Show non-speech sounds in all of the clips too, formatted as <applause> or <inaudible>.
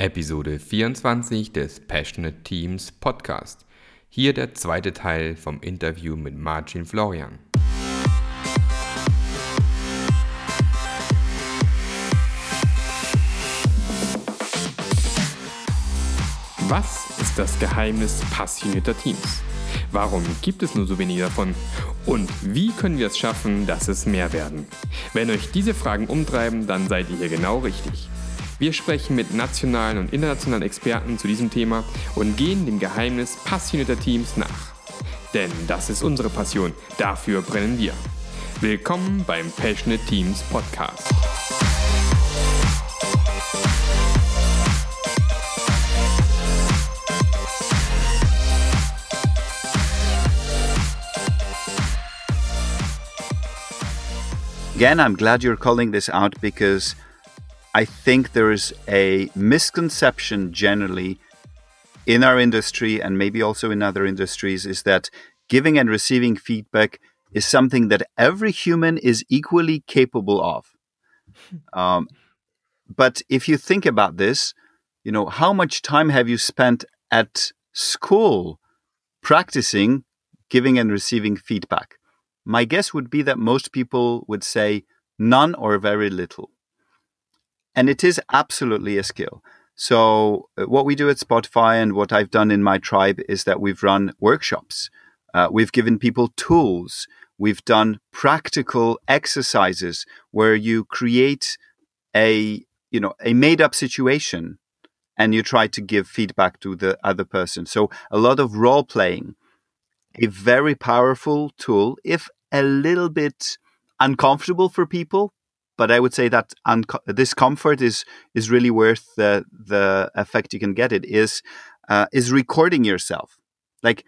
Episode 24 des Passionate Teams Podcast. Hier der zweite Teil vom Interview mit Marcin Florian. Was ist das Geheimnis passionierter Teams? Warum gibt es nur so wenige davon? Und wie können wir es schaffen, dass es mehr werden? Wenn euch diese Fragen umtreiben, dann seid ihr hier genau richtig. Wir sprechen mit nationalen und internationalen Experten zu diesem Thema und gehen dem Geheimnis passionierter Teams nach. Denn das ist unsere Passion, dafür brennen wir. Willkommen beim Passionate Teams Podcast. Again, I'm glad you're calling this out because I think there is a misconception generally in our industry and maybe also in other industries is that giving and receiving feedback is something that every human is equally capable of. <laughs> Um, but if you think about this, you know, how much time have you spent at school practicing giving and receiving feedback? My guess would be that most people would say none or very little and it is absolutely a skill. So, uh, what we do at Spotify and what I've done in my tribe is that we've run workshops. Uh, we've given people tools. We've done practical exercises where you create a you know a made up situation and you try to give feedback to the other person. So a lot of role playing, a very powerful tool, if a little bit uncomfortable for people, but I would say that discomfort is is really worth the the effect you can get. It is uh, is recording yourself, like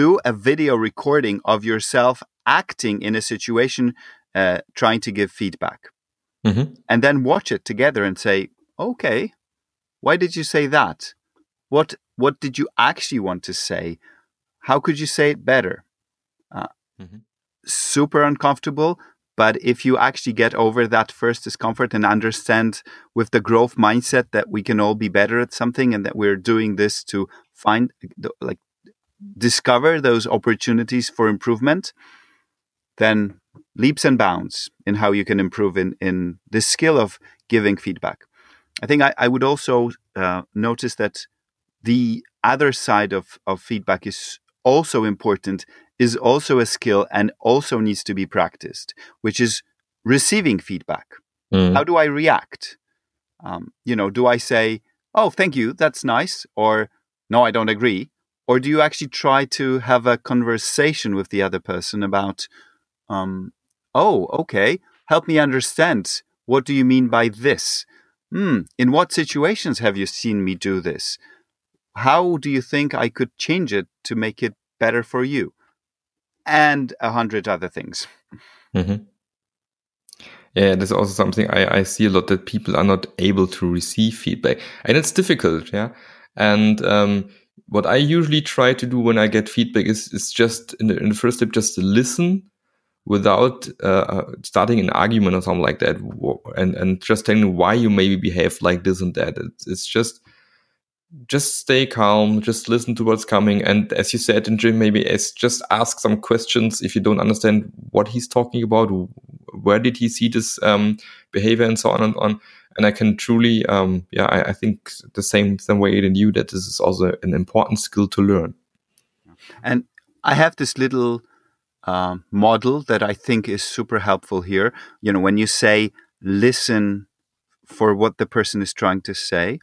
do a video recording of yourself acting in a situation, uh, trying to give feedback, mm-hmm. and then watch it together and say, okay, why did you say that? What what did you actually want to say? How could you say it better? Uh, mm-hmm. Super uncomfortable, but if you actually get over that first discomfort and understand with the growth mindset that we can all be better at something and that we're doing this to find, like, discover those opportunities for improvement, then leaps and bounds in how you can improve in, in this skill of giving feedback. I think I, I would also uh, notice that the other side of, of feedback is also important is also a skill and also needs to be practiced, which is receiving feedback. Mm. How do I react? Um, you know, do I say, "Oh, thank you, that's nice," or "No, I don't agree," or do you actually try to have a conversation with the other person about, um, "Oh, okay, help me understand. What do you mean by this? Hmm, in what situations have you seen me do this? How do you think I could change it to make it better for you?" And a hundred other things. Mm-hmm. Yeah, there's also something I, I see a lot that people are not able to receive feedback, and it's difficult. Yeah, and um, what I usually try to do when I get feedback is is just in the, in the first step just to listen without uh, uh starting an argument or something like that, and and just telling why you maybe behave like this and that. It's, it's just just stay calm, just listen to what's coming. And as you said in Jim, maybe as just ask some questions if you don't understand what he's talking about, where did he see this um, behavior and so on and on. And I can truly, um, yeah, I, I, think the same, same way than you that this is also an important skill to learn. And I have this little uh, model that I think is super helpful here. You know, when you say listen for what the person is trying to say,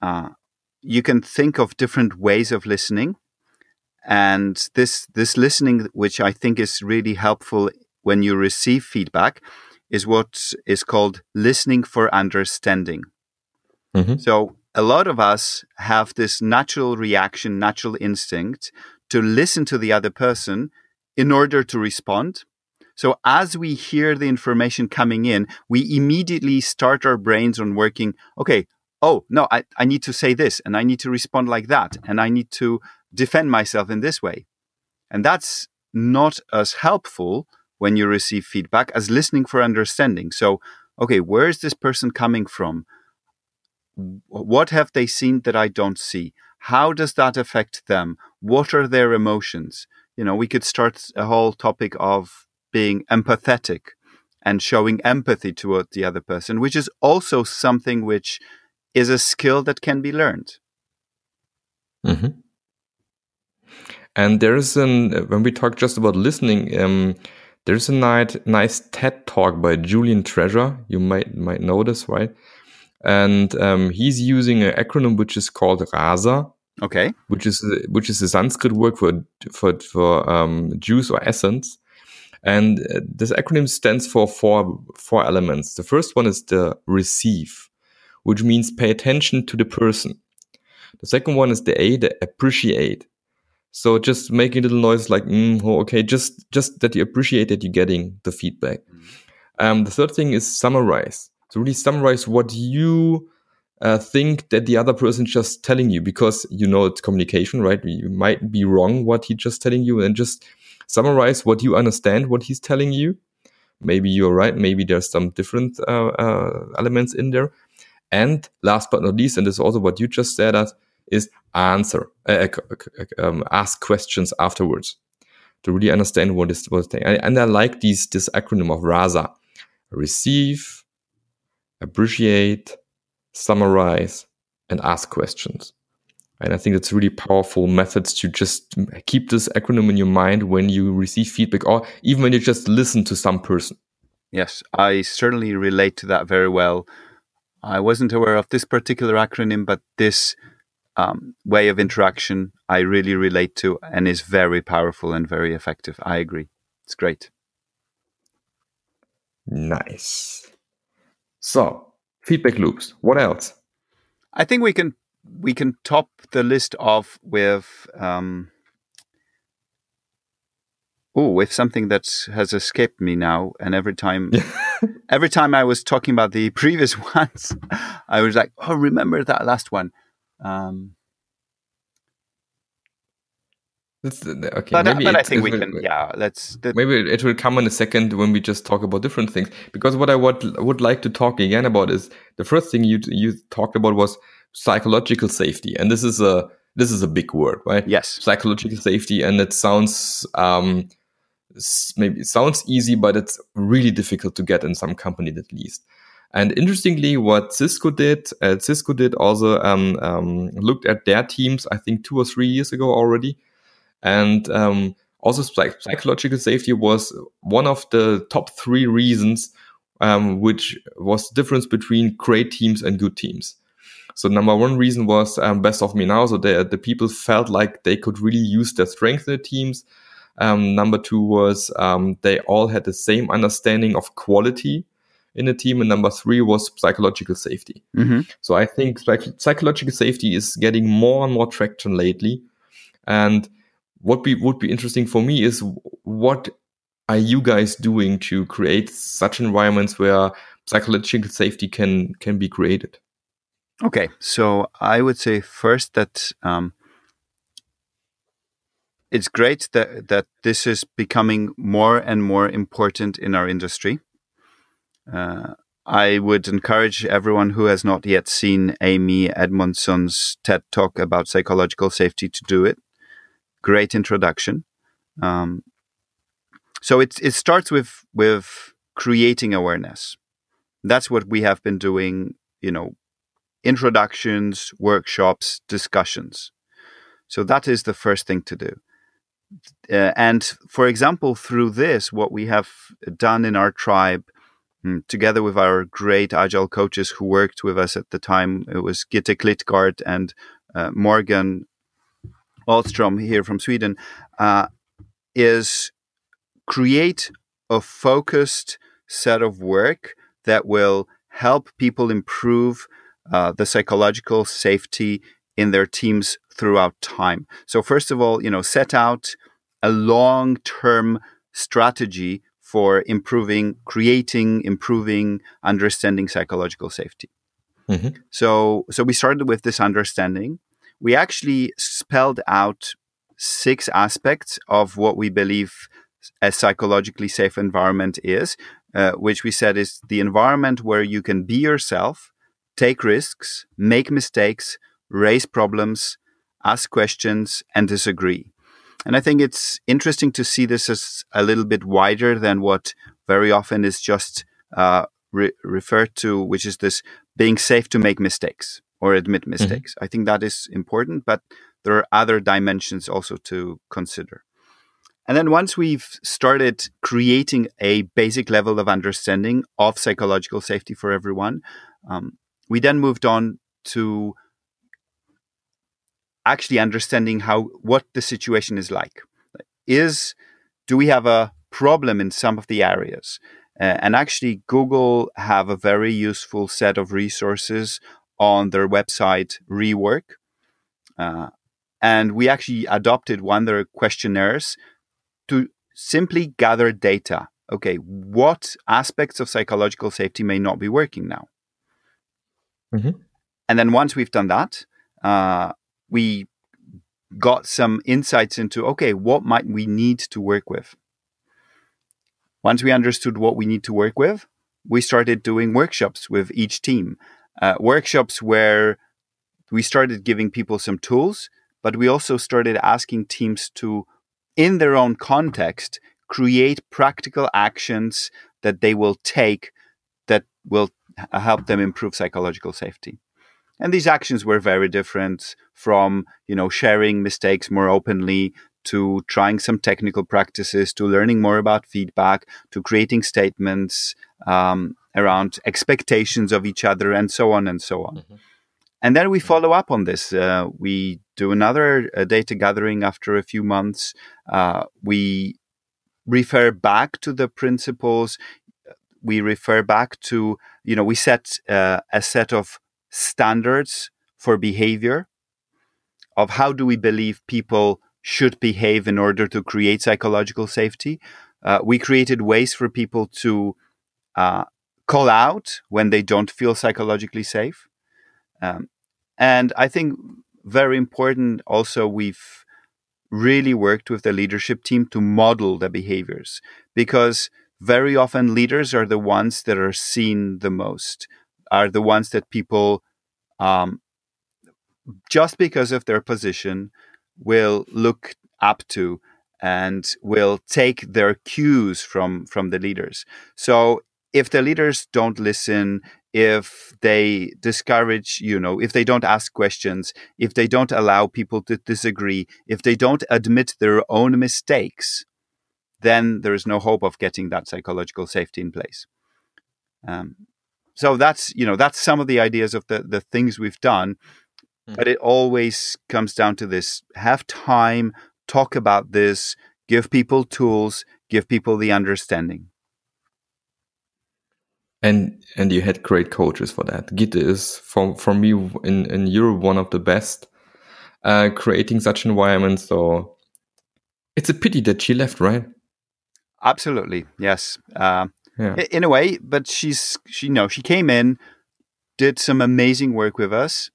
uh, you can think of different ways of listening. And this this listening which i think is really helpful when you receive feedback is what is called listening for understanding. Mm-hmm. so a lot of us have this natural reaction natural instinct to listen to the other person in order to respond. So as we hear the information coming in we immediately start our brains on working okay oh no I, I need to say this and i need to respond like that and i need to defend myself in this way and that's not as helpful when you receive feedback as listening for understanding so okay where is this person coming from what have they seen that I don't see? How does that affect them? What are their emotions? You know, we could start a whole topic of being empathetic and showing empathy toward the other person, which is also something which is a skill that can be learned. Mm-hmm. And there's an when we talk just about listening, um, there's a nice, nice TED talk by Julian Treasure. You might might know this, right? And um, he's using an acronym which is called RASA. Okay. Which is which is a Sanskrit word for for for um, juice or essence. And uh, this acronym stands for four four elements. The first one is the receive, which means pay attention to the person. The second one is the A, the appreciate. So just making a little noise like, mm, oh, okay, just just that you appreciate that you're getting the feedback. Mm. Um, the third thing is summarize. So really summarize what you uh, think that the other person just telling you because you know it's communication, right? You might be wrong what he's just telling you, and just summarize what you understand what he's telling you. Maybe you're right. Maybe there's some different uh, uh, elements in there. And last but not least, and this is also what you just said, as is answer, uh, um, ask questions afterwards to really understand what is what's thing. And I like these this acronym of RASA: receive, appreciate, summarize, and ask questions. And I think it's really powerful methods to just keep this acronym in your mind when you receive feedback or even when you just listen to some person. Yes, I certainly relate to that very well. I wasn't aware of this particular acronym, but this um, way of interaction I really relate to and is very powerful and very effective. I agree. It's great. Nice. So, feedback loops. What else? I think we can we can top the list off with um, oh with something that has escaped me now and every time <laughs> <laughs> every time i was talking about the previous <laughs> ones i was like oh remember that last one um, that's, okay, but, maybe but I think we can. Yeah, let's. That, maybe it will come in a second when we just talk about different things. Because what I would would like to talk again about is the first thing you you talked about was psychological safety, and this is a this is a big word, right? Yes, psychological safety, and it sounds um, maybe it sounds easy, but it's really difficult to get in some companies at least. And interestingly, what Cisco did, uh, Cisco did also um, um, looked at their teams, I think two or three years ago already, and um, also psych- psychological safety was one of the top three reasons, um, which was the difference between great teams and good teams. So number one reason was um, best of me now. So the the people felt like they could really use their strength in the teams. Um, number two was um, they all had the same understanding of quality in the team, and number three was psychological safety. Mm-hmm. So I think psych- psychological safety is getting more and more traction lately. And what be would be interesting for me is what are you guys doing to create such environments where psychological safety can can be created? Okay, so I would say first that um, it's great that that this is becoming more and more important in our industry. Uh, I would encourage everyone who has not yet seen Amy Edmondson's TED talk about psychological safety to do it. Great introduction. Um, so it it starts with with creating awareness. That's what we have been doing. You know, introductions, workshops, discussions. So that is the first thing to do. Uh, and for example, through this, what we have done in our tribe, mm, together with our great agile coaches who worked with us at the time, it was Gitte Klitgaard and uh, Morgan Ahlstrom here from Sweden, uh, is create a focused set of work that will help people improve uh, the psychological safety in their teams throughout time. So first of all, you know, set out a long-term strategy for improving, creating, improving, understanding psychological safety. Mm-hmm. So, so we started with this understanding. We actually spelled out six aspects of what we believe a psychologically safe environment is, uh, which we said is the environment where you can be yourself, take risks, make mistakes, raise problems, ask questions, and disagree. And I think it's interesting to see this as a little bit wider than what very often is just uh, re- referred to, which is this being safe to make mistakes or admit mm-hmm. mistakes. Mm-hmm. I think that is important, but there are other dimensions also to consider. And then once we've started creating a basic level of understanding of psychological safety for everyone, um, we then moved on to actually understanding how what the situation is like. Is do we have a problem in some of the areas? Uh, and actually, Google have a very useful set of resources on their website, Rework. Uh, and we actually adopted one of their questionnaires to simply gather data. Okay, what aspects of psychological safety may not be working now? Mm-hmm. And then once we've done that, uh, we got some insights into okay, what might we need to work with? Once we understood what we need to work with, we started doing workshops with each team. Uh, workshops where we started giving people some tools, but we also started asking teams to in their own context, create practical actions that they will take that will help them improve psychological safety. And these actions were very different from, you know, sharing mistakes more openly to trying some technical practices to learning more about feedback to creating statements um, around expectations of each other and so on and so on. Mm-hmm. And then we follow up on this. Uh, we do another uh, data gathering after a few months. Uh, we refer back to the principles. We refer back to, you know, we set uh, a set of standards for behavior of how do we believe people should behave in order to create psychological safety. Uh, we created ways for people to uh, call out when they don't feel psychologically safe. Um, and I think very important also, we've really worked with the leadership team to model the behaviors because very often leaders are the ones that are seen the most, are the ones that people, um, just because of their position, will look up to and will take their cues from from the leaders. So if the leaders don't listen, if they discourage, you know, if they don't ask questions, if they don't allow people to disagree, if they don't admit their own mistakes, then there is no hope of getting that psychological safety in place. Um, so that's you know that's some of the ideas of the the things we've done, mm. but it always comes down to this: have time, talk about this, give people tools, give people the understanding and and you had great coaches for that. Gitte is for for me in in Europe one of the best uh, creating such environments. So it's a pity that she left, right? Absolutely, yes. Uh, yeah. In a way, but she's she know she came in, did some amazing work with us,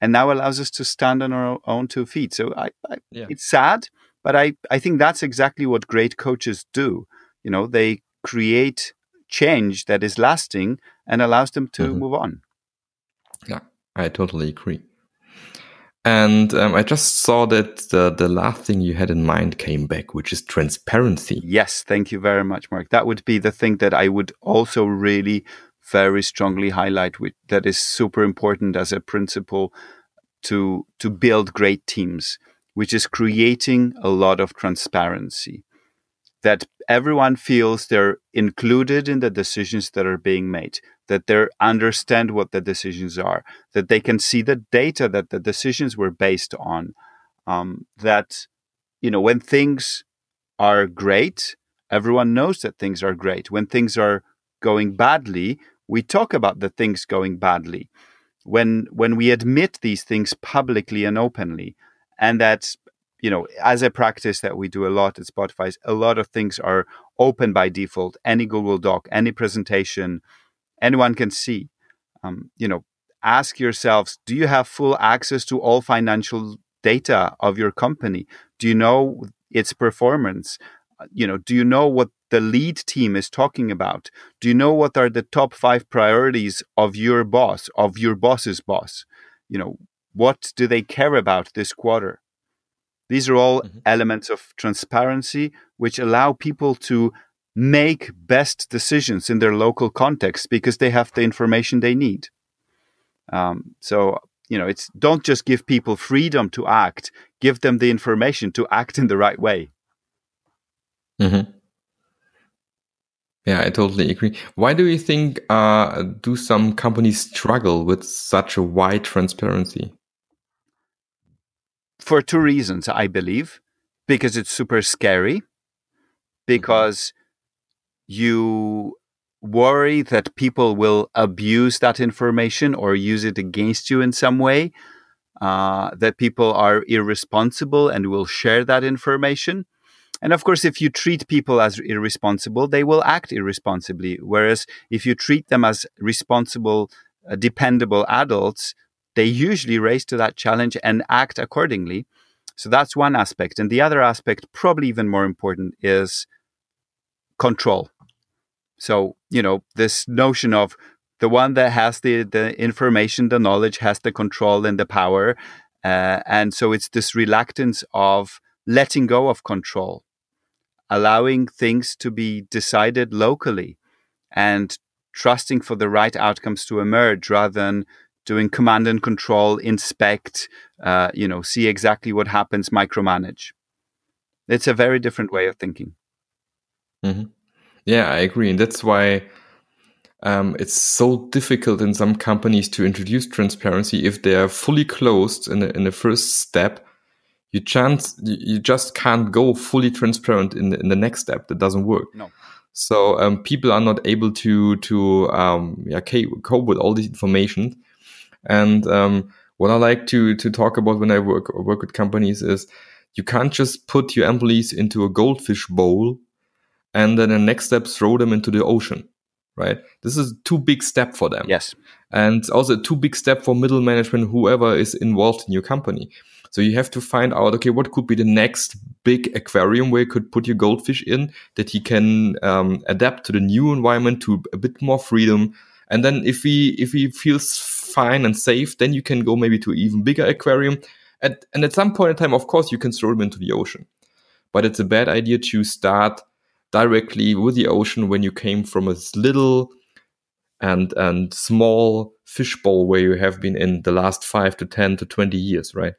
and now allows us to stand on our own two feet. So I, I yeah. it's sad, but I I think that's exactly what great coaches do. You know, they create change that is lasting and allows them to mm-hmm. move on. Yeah, I totally agree. And um, I just saw that the, the last thing you had in mind came back, which is transparency. Yes, thank you very much, Mark. That would be the thing that I would also really very strongly highlight with, that is super important as a principle to to build great teams, which is creating a lot of transparency that everyone feels they're included in the decisions that are being made, that they understand what the decisions are, that they can see the data that the decisions were based on, um, that you know when things are great, everyone knows that things are great. When things are going badly, we talk about the things going badly. When when we admit these things publicly and openly, and that you know, as a practice that we do a lot at Spotify, a lot of things are open by default. Any Google Doc, any presentation, anyone can see. Um, you know, ask yourselves: Do you have full access to all financial data of your company? Do you know its performance? you know, do you know what the lead team is talking about? Do you know what are the top five priorities of your boss, of your boss's boss? You know, what do they care about this quarter? These are all mm-hmm. elements of transparency which allow people to make best decisions in their local context because they have the information they need. Um, so you know, it's don't just give people freedom to act; give them the information to act in the right way. Mm-hmm. Yeah, I totally agree. Why do you think uh, do some companies struggle with such a wide transparency? For two reasons, I believe. Because it's super scary. Because you worry that people will abuse that information or use it against you in some way, uh, that people are irresponsible and will share that information. And of course, if you treat people as irresponsible, they will act irresponsibly. Whereas if you treat them as responsible, uh, dependable adults, they usually raise to that challenge and act accordingly. So that's one aspect. And the other aspect, probably even more important, is control. So, you know, this notion of the one that has the, the information, the knowledge, has the control and the power. Uh, and so it's this reluctance of letting go of control, allowing things to be decided locally and trusting for the right outcomes to emerge rather than doing command and control, inspect, uh, you know, see exactly what happens, micromanage. It's a very different way of thinking. Mm-hmm. Yeah, I agree. And that's why um, it's so difficult in some companies to introduce transparency if they are fully closed in the, in the first step. You chance you just can't go fully transparent in the, in the next step. That doesn't work. No. So um, people are not able to to um, yeah cope with all this information. And um, what I like to to talk about when I work work with companies is you can't just put your employees into a goldfish bowl and then the next step throw them into the ocean right? This is too big step for them. Yes. And also too big step for middle management whoever is involved in your company. So you have to find out okay what could be the next big aquarium where you could put your goldfish in that he can um, adapt to the new environment to a bit more freedom. And then if he if he feels fine and safe then you can go maybe to even bigger aquarium at, and at some point in time of course you can throw them into the ocean but it's a bad idea to start directly with the ocean when you came from a little and and small fishbowl where you have been in the last five to ten to twenty years, right?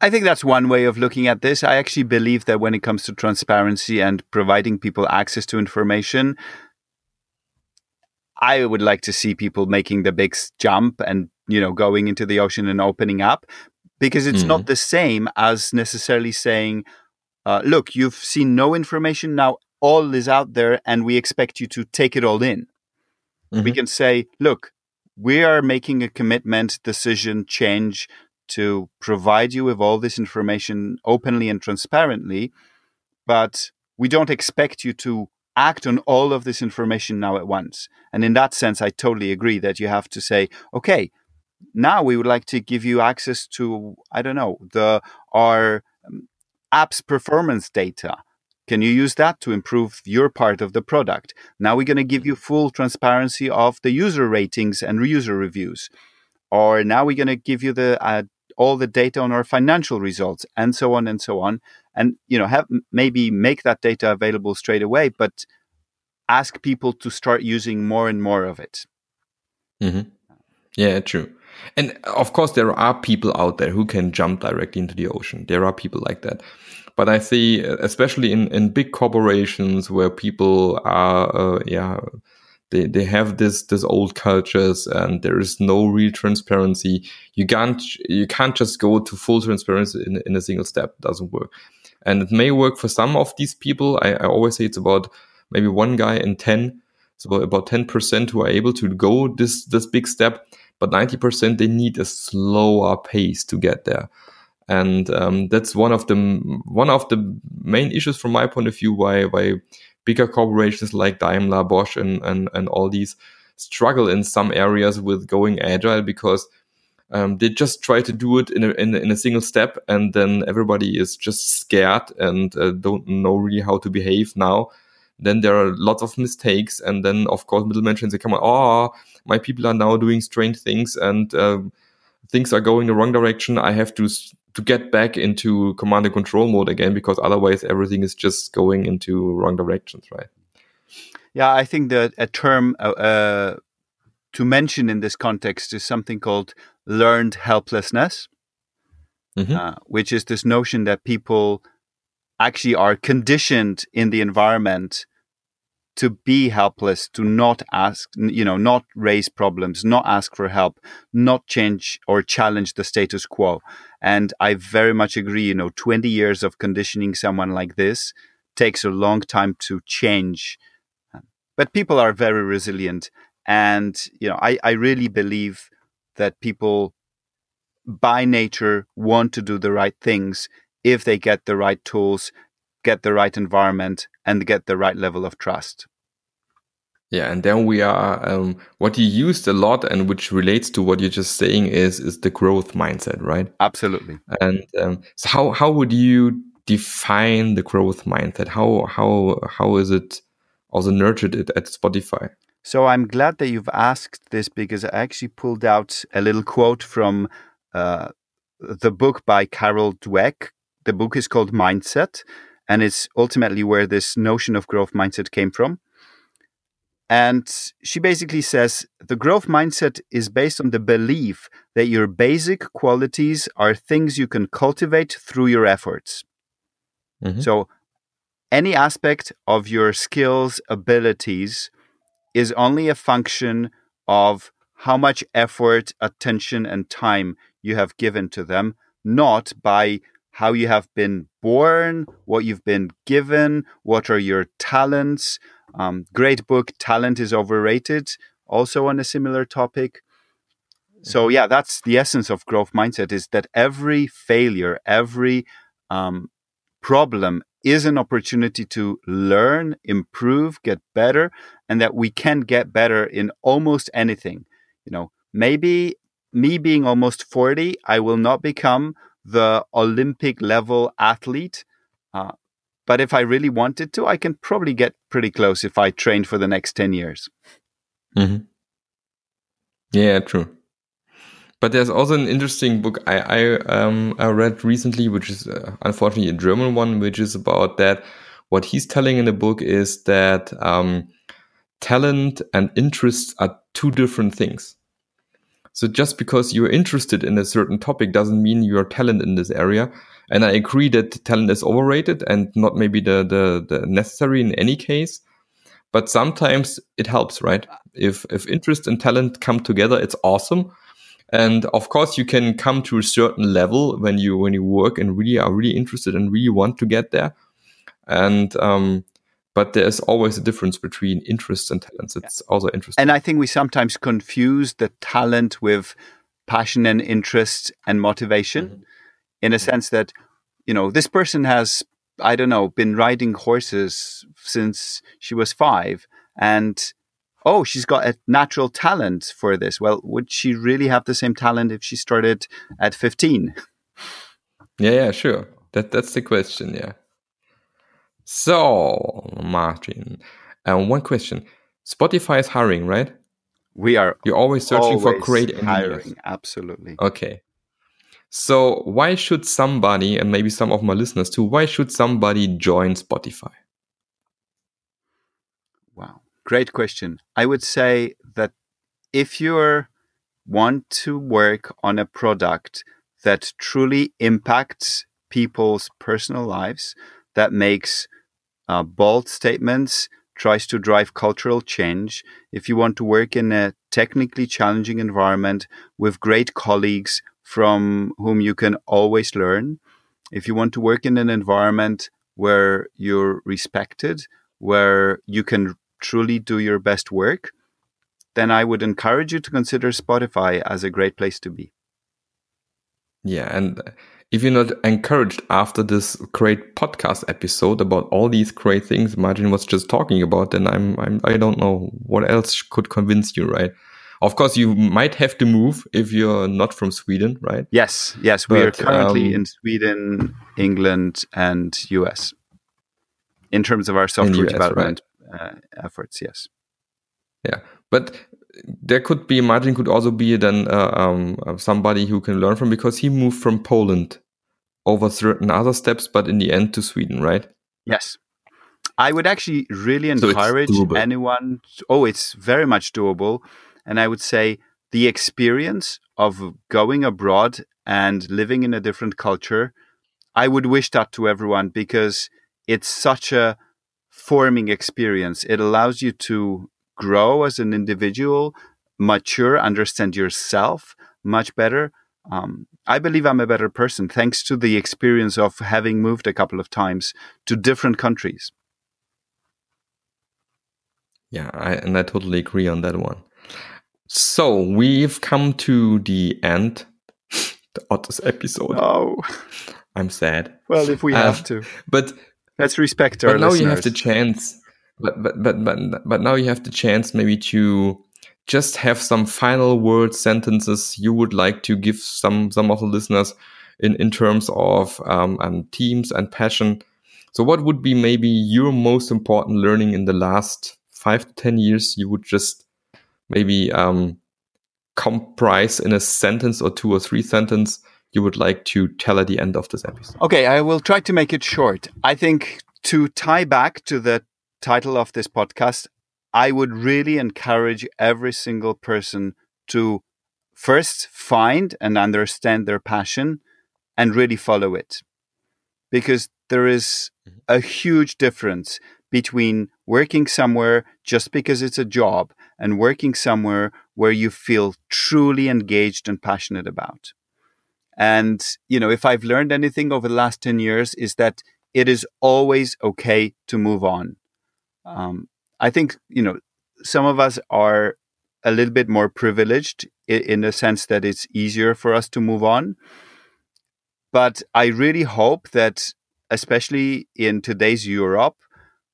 I think that's one way of looking at this. I actually believe that when it comes to transparency and providing people access to information, I would like to see people making the big jump and you know going into the ocean and opening up because it's mm-hmm. not the same as necessarily saying uh, look, you've seen no information. Now all is out there and we expect you to take it all in. Mm-hmm. We can say, look, we are making a commitment, decision, change to provide you with all this information openly and transparently, but we don't expect you to act on all of this information now at once. And in that sense, I totally agree that you have to say, okay, now we would like to give you access to, I don't know, the our app's performance data. Can you use that to improve your part of the product? Now we're going to give you full transparency of the user ratings and user reviews. Or now we're going to give you the uh, all the data on our financial results and so on and so on. And you know, have maybe make that data available straight away, but ask people to start using more and more of it. Mm-hmm. Yeah, true. And of course, there are people out there who can jump directly into the ocean. There are people like that. But I see, especially in, in big corporations where people are, uh, yeah, they, they have this this old cultures and there is no real transparency. You can't you can't just go to full transparency in, in a single step. It doesn't work. And it may work for some of these people. I, I always say it's about maybe one guy in ten. So about ten percent who are able to go this this big step but 90% they need a slower pace to get there and um, that's one of the one of the main issues from my point of view why why bigger corporations like Daimler, Bosch, and and, and all these struggle in some areas with going agile because um, they just try to do it in a, in a, in a single step, and then everybody is just scared and uh, don't know really how to behave now. Then there are lots of mistakes, and then of course middle management they come, oh, my people are now doing strange things, and uh, things are going the wrong direction. I have to to get back into command and control mode again because otherwise everything is just going into wrong directions, right? Yeah, I think that a term uh, uh, to mention in this context is something called learned helplessness, mm-hmm. uh, which is this notion that people actually are conditioned in the environment to be helpless, to not ask, you know, not raise problems, not ask for help, not change or challenge the status quo. And I very much agree, you know, 20 years of conditioning someone like this takes a long time to change. But people are very resilient. And, you know, I, I really believe that people by nature want to do the right things if they get the right tools, get the right environment, and get the right level of trust. Yeah, and then we are um, what you used a lot and which relates to what you're just saying is is the growth mindset, right? Absolutely. And um, so how how would you define the growth mindset? How how how is it also nurtured it at Spotify? So I'm glad that you've asked this because I actually pulled out a little quote from uh, the book by Carol Dweck. The book is called Mindset, and it's ultimately where this notion of growth mindset came from. And she basically says the growth mindset is based on the belief that your basic qualities are things you can cultivate through your efforts. Mm-hmm. So, any aspect of your skills, abilities is only a function of how much effort, attention, and time you have given to them, not by how you have been born, what you've been given, what are your talents. Um, great book, Talent is Overrated, also on a similar topic. So yeah, that's the essence of growth mindset: is that every failure, every um, problem is an opportunity to learn, improve, get better, and that we can get better in almost anything. You know, maybe me being almost 40, I will not become the Olympic level athlete. Uh, but if I really wanted to, I can probably get pretty close if I train for the next 10 years. Mm-hmm. Yeah, true. But there's also an interesting book I I, um, I read recently, which is uh, unfortunately a German one, which is about that. What he's telling in the book is that um, talent and interests are two different things. So just because you're interested in a certain topic doesn't mean you're talent in this area. And I agree that talent is overrated and not maybe the, the, the necessary in any case. But sometimes it helps, right? If if interest and talent come together, it's awesome and of course, you can come to a certain level when you when you work and really are really interested and really want to get there. And um, but there's always a difference between interests and talents. It's yeah. also interesting. And I think we sometimes confuse the talent with passion and interest and motivation, mm-hmm. in a sense that you know this person has I don't know been riding horses since she was five and oh, she's got a natural talent for this. Well, would she really have the same talent if she started at 15? Yeah, yeah, sure. That that's the question, yeah. So, Martin, um, one question. Spotify is hiring, right? We are. You're always searching always for great hiring. engineers. Absolutely. Okay. So, why should somebody, and maybe some of my listeners too, why should somebody join Spotify? Wow, great question. I would say that if you want to work on a product that truly impacts people's personal lives, that makes uh, bold statements, tries to drive cultural change, if you want to work in a technically challenging environment with great colleagues from whom you can always learn, if you want to work in an environment where you're respected, where you can truly do your best work, then I would encourage you to consider Spotify as a great place to be. Yeah, and if you're not encouraged after this great podcast episode about all these great things Martin was just talking about, then I'm, I'm I don't know what else could convince you, right? Of course, you might have to move if you're not from Sweden, right? Yes, yes. We are currently um, in Sweden, England, and US in terms of our software US, development uh, efforts. Yes. Yeah, but there could be Martin could also be then uh, um, somebody who can learn from because he moved from Poland over certain other steps, but in the end to Sweden, right? Yes. I would actually really encourage doable. anyone. oh, it's very much doable. And I would say the experience of going abroad and living in a different culture, I would wish that to everyone because it's such a forming experience. It allows you to grow as an individual, mature, understand yourself much better. Um, I believe I'm a better person thanks to the experience of having moved a couple of times to different countries. Yeah, I, and I totally agree on that one. So we've come to the end <laughs> of this episode. Oh, <laughs> I'm sad, well, if we Uh, have to, but let's respect our but now listeners. you have the chance. But but but but but now you have the chance maybe to just have some final words, sentences you would like to give some some of the listeners in in terms of um, um teams and passion. So what would be maybe your most important learning in the last five to ten years? You would just maybe um comprise in a sentence or two or three sentence you would like to tell at the end of this episode. Okay, I will try to make it short. I think to tie back to the title of this podcast, I would really encourage every single person to first find and understand their passion and really follow it. Because there is a huge difference between working somewhere just because it's a job and working somewhere where you feel truly engaged and passionate about. And, you know, if I've learned anything over the last 10 years is that it is always okay to move on. Um, I think, you know, some of us are a little bit more privileged in, in the sense that it's easier for us to move on. But I really hope that, especially in today's Europe,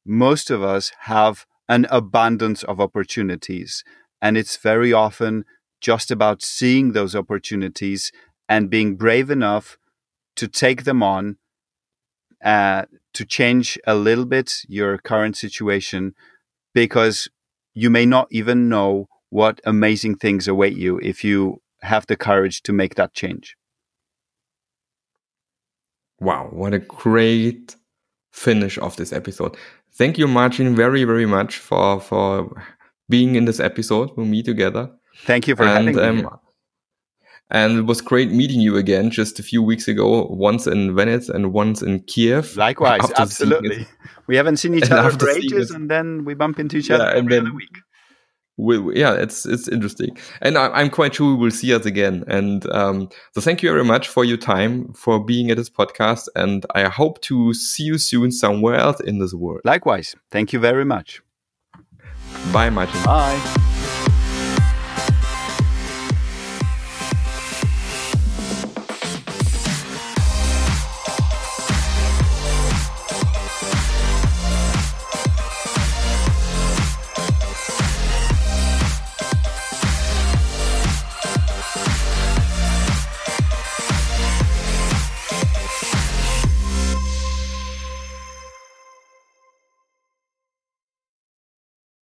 most of us have an abundance of opportunities. And it's very often just about seeing those opportunities and being brave enough to take them on, uh, to change a little bit your current situation, because you may not even know what amazing things await you if you have the courage to make that change. Wow, what a great finish of this episode. Thank you, Martin, very, very much for for being in this episode with me together. Thank you for and having me. um, here. And it was great meeting you again just a few weeks ago, once in Venice and once in Kiev. Likewise, <laughs> absolutely. We haven't seen each <laughs> And other for ages, and then we bump into each Yeah, other every then- other week. we, we- yeah, it's it's interesting, and I, I'm quite sure we will see us again. And um, so, thank you very much for your time for being at this podcast, and I hope to see you soon somewhere else in this world. Likewise. Thank you very much. Bye, Martin. Bye.